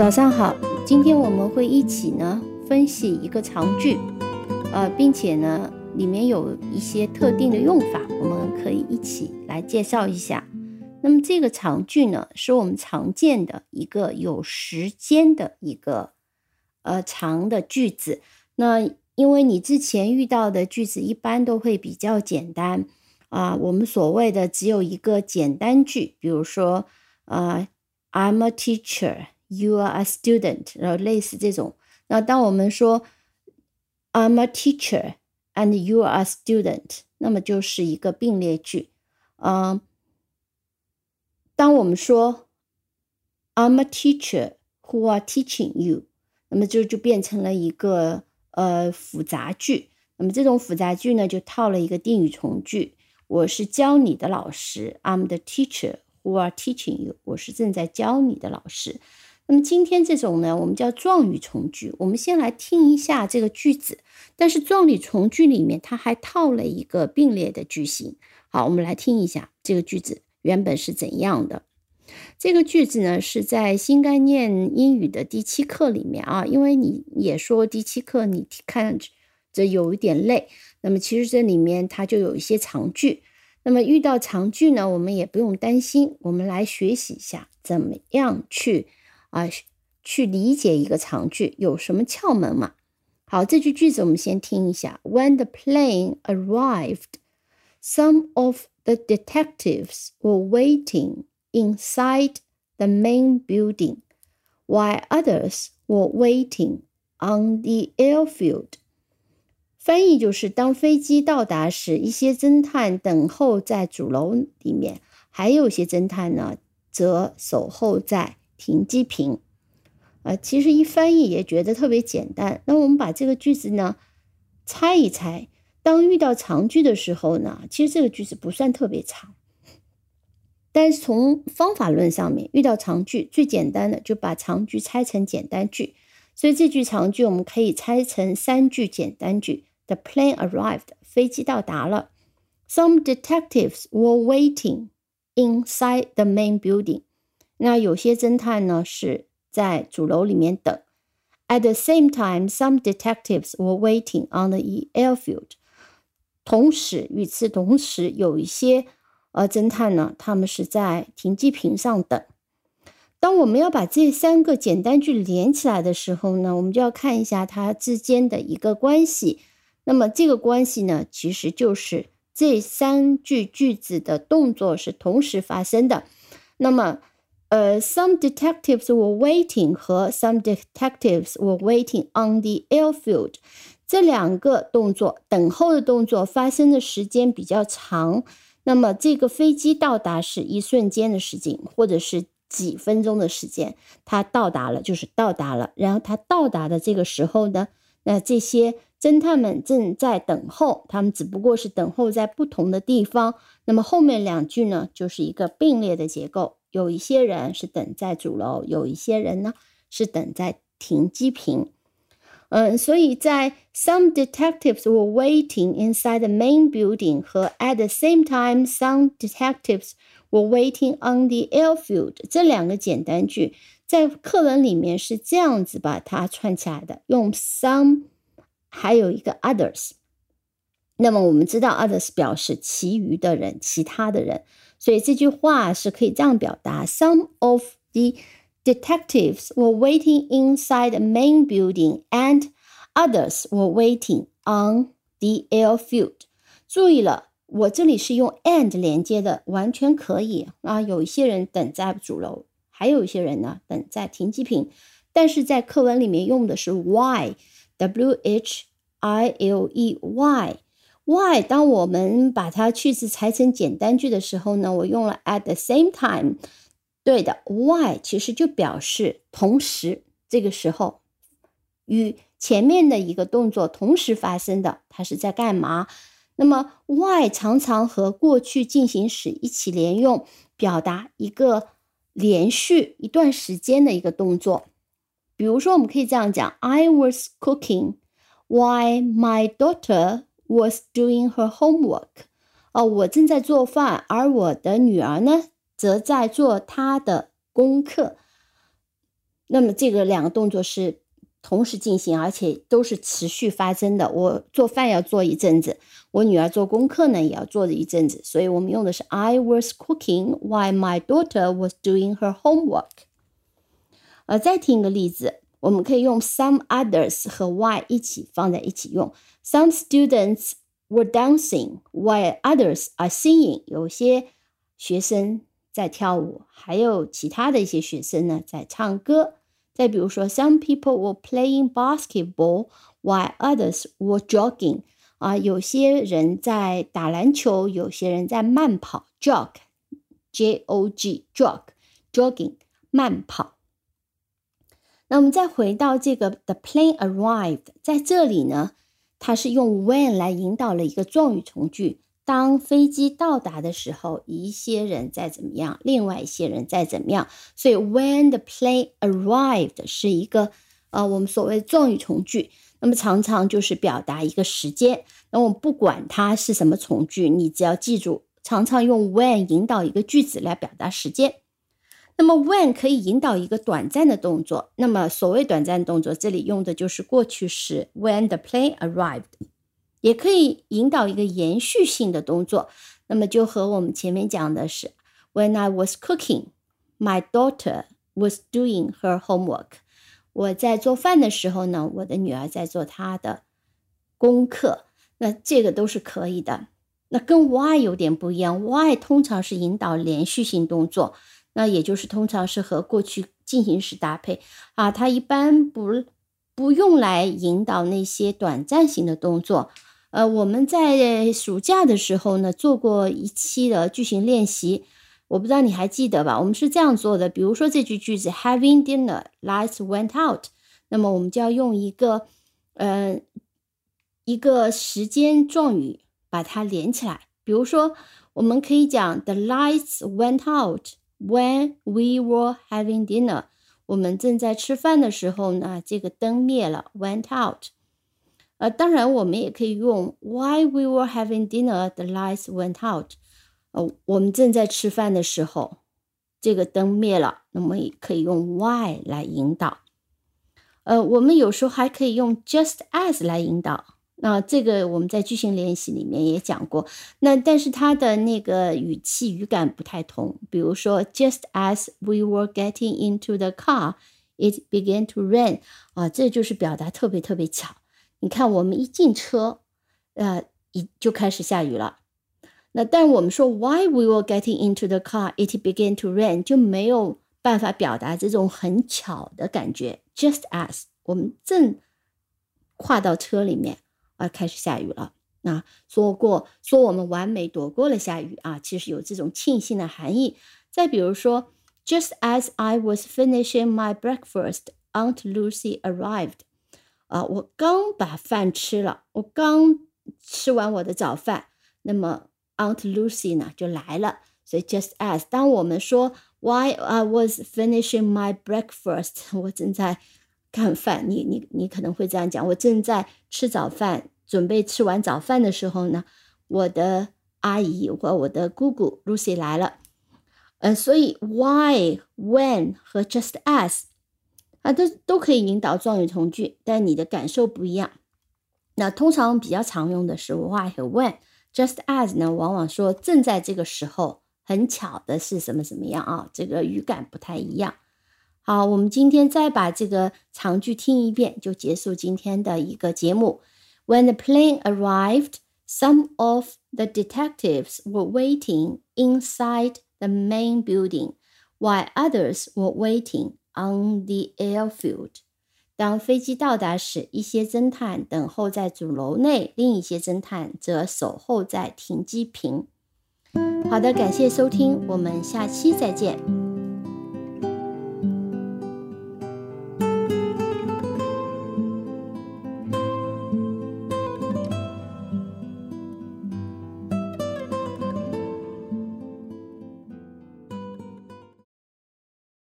早上好，今天我们会一起呢分析一个长句，呃，并且呢里面有一些特定的用法，我们可以一起来介绍一下。那么这个长句呢，是我们常见的一个有时间的一个呃长的句子。那因为你之前遇到的句子一般都会比较简单啊，我们所谓的只有一个简单句，比如说呃，I'm a teacher。You are a student，然后类似这种。那当我们说 I'm a teacher and you are a student，那么就是一个并列句。嗯，当我们说 I'm a teacher who are teaching you，那么就就变成了一个呃复杂句。那么这种复杂句呢，就套了一个定语从句。我是教你的老师，I'm the teacher who are teaching you。我是正在教你的老师。那么今天这种呢，我们叫状语从句。我们先来听一下这个句子，但是状语从句里面它还套了一个并列的句型。好，我们来听一下这个句子原本是怎样的。这个句子呢是在新概念英语的第七课里面啊，因为你也说第七课你看着有一点累，那么其实这里面它就有一些长句。那么遇到长句呢，我们也不用担心，我们来学习一下怎么样去。啊，去理解一个长句有什么窍门嘛？好，这句句子我们先听一下。When the plane arrived, some of the detectives were waiting inside the main building, while others were waiting on the airfield. 翻译就是：当飞机到达时，一些侦探等候在主楼里面，还有些侦探呢，则守候在。停机坪，啊，其实一翻译也觉得特别简单。那我们把这个句子呢猜一猜，当遇到长句的时候呢，其实这个句子不算特别长，但是从方法论上面，遇到长句最简单的就把长句拆成简单句。所以这句长句我们可以拆成三句简单句：The plane arrived，飞机到达了；Some detectives were waiting inside the main building。那有些侦探呢是在主楼里面等。At the same time, some detectives were waiting on the airfield. 同时，与此同时，有一些呃侦探呢，他们是在停机坪上等。当我们要把这三个简单句连起来的时候呢，我们就要看一下它之间的一个关系。那么这个关系呢，其实就是这三句句子的动作是同时发生的。那么呃，some detectives were waiting 和 some detectives were waiting on the airfield 这两个动作，等候的动作发生的时间比较长。那么这个飞机到达是一瞬间的事情，或者是几分钟的时间，它到达了就是到达了。然后它到达的这个时候呢，那这些侦探们正在等候，他们只不过是等候在不同的地方。那么后面两句呢，就是一个并列的结构。有一些人是等在主楼，有一些人呢是等在停机坪。嗯，所以在 some detectives were waiting inside the main building 和 at the same time some detectives were waiting on the airfield 这两个简单句，在课文里面是这样子把它串起来的，用 some 还有一个 others。那么我们知道 others 表示其余的人，其他的人。所以这句话是可以这样表达：Some of the detectives were waiting inside the main building, and others were waiting on the airfield。注意了，我这里是用 and 连接的，完全可以啊。有一些人等在主楼，还有一些人呢等在停机坪，但是在课文里面用的是 why，w h i l e y。Why？当我们把它句子裁成简单句的时候呢，我用了 at the same time。对的，Why 其实就表示同时，这个时候与前面的一个动作同时发生的，它是在干嘛？那么 Why 常常和过去进行时一起连用，表达一个连续一段时间的一个动作。比如说，我们可以这样讲：I was cooking while my daughter Was doing her homework，哦，我正在做饭，而我的女儿呢，则在做她的功课。那么这个两个动作是同时进行，而且都是持续发生的。我做饭要做一阵子，我女儿做功课呢也要做一阵子，所以我们用的是 I was cooking while my daughter was doing her homework。呃，再听一个例子，我们可以用 some others 和 why 一起放在一起用。Some students were dancing while others are singing。有些学生在跳舞，还有其他的一些学生呢在唱歌。再比如说，Some people were playing basketball while others were jogging。啊，有些人在打篮球，有些人在慢跑，jog，j o g，jog，jogging，慢跑。那我们再回到这个 the plane arrived，在这里呢， 它是用 when 来引导了一个状语从句。当飞机到达的时候，一些人在怎么样，另外一些人在怎么样。所以 when the plane arrived 是一个呃我们所谓状语从句，那么常常就是表达一个时间。那我们不管它是什么从句，你只要记住，常常用 when 引导一个句子来表达时间。那么 when 可以引导一个短暂的动作。那么所谓短暂动作，这里用的就是过去时 when the plane arrived，也可以引导一个延续性的动作。那么就和我们前面讲的是 when I was cooking, my daughter was doing her homework。我在做饭的时候呢，我的女儿在做她的功课。那这个都是可以的。那跟 why 有点不一样，why 通常是引导连续性动作。那也就是通常是和过去进行时搭配啊，它一般不不用来引导那些短暂性的动作。呃，我们在暑假的时候呢做过一期的句型练习，我不知道你还记得吧？我们是这样做的，比如说这句句子 Having dinner, lights went out，那么我们就要用一个呃一个时间状语把它连起来。比如说，我们可以讲 The lights went out。When we were having dinner，我们正在吃饭的时候呢，这个灯灭了，went out。呃，当然我们也可以用 While we were having dinner，the lights went out。呃，我们正在吃饭的时候，这个灯灭了，那么也可以用 Why 来引导。呃，我们有时候还可以用 Just as 来引导。那这个我们在句型练习里面也讲过，那但是它的那个语气语感不太同。比如说，Just as we were getting into the car, it began to rain。啊，这就是表达特别特别巧。你看，我们一进车，呃，一就开始下雨了。那但我们说，While we were getting into the car, it began to rain，就没有办法表达这种很巧的感觉。Just as 我们正跨到车里面。啊，开始下雨了。那说过说我们完美躲过了下雨啊，其实有这种庆幸的含义。再比如说，Just as I was finishing my breakfast, Aunt Lucy arrived。啊，我刚把饭吃了，我刚吃完我的早饭，那么 Aunt Lucy 呢就来了。所以 Just as，当我们说 Why I was finishing my breakfast，我正在。干饭，你你你可能会这样讲：我正在吃早饭，准备吃完早饭的时候呢，我的阿姨或我的姑姑 Lucy 来了。呃，所以 why、when 和 just as 啊，都都可以引导状语从句，但你的感受不一样。那通常比较常用的是 why 和 when，just as 呢，往往说正在这个时候，很巧的是什么什么样啊？这个语感不太一样。好，我们今天再把这个长句听一遍，就结束今天的一个节目。When the plane arrived, some of the detectives were waiting inside the main building, while others were waiting on the airfield. 当飞机到达时，一些侦探等候在主楼内，另一些侦探则守候在停机坪。好的，感谢收听，我们下期再见。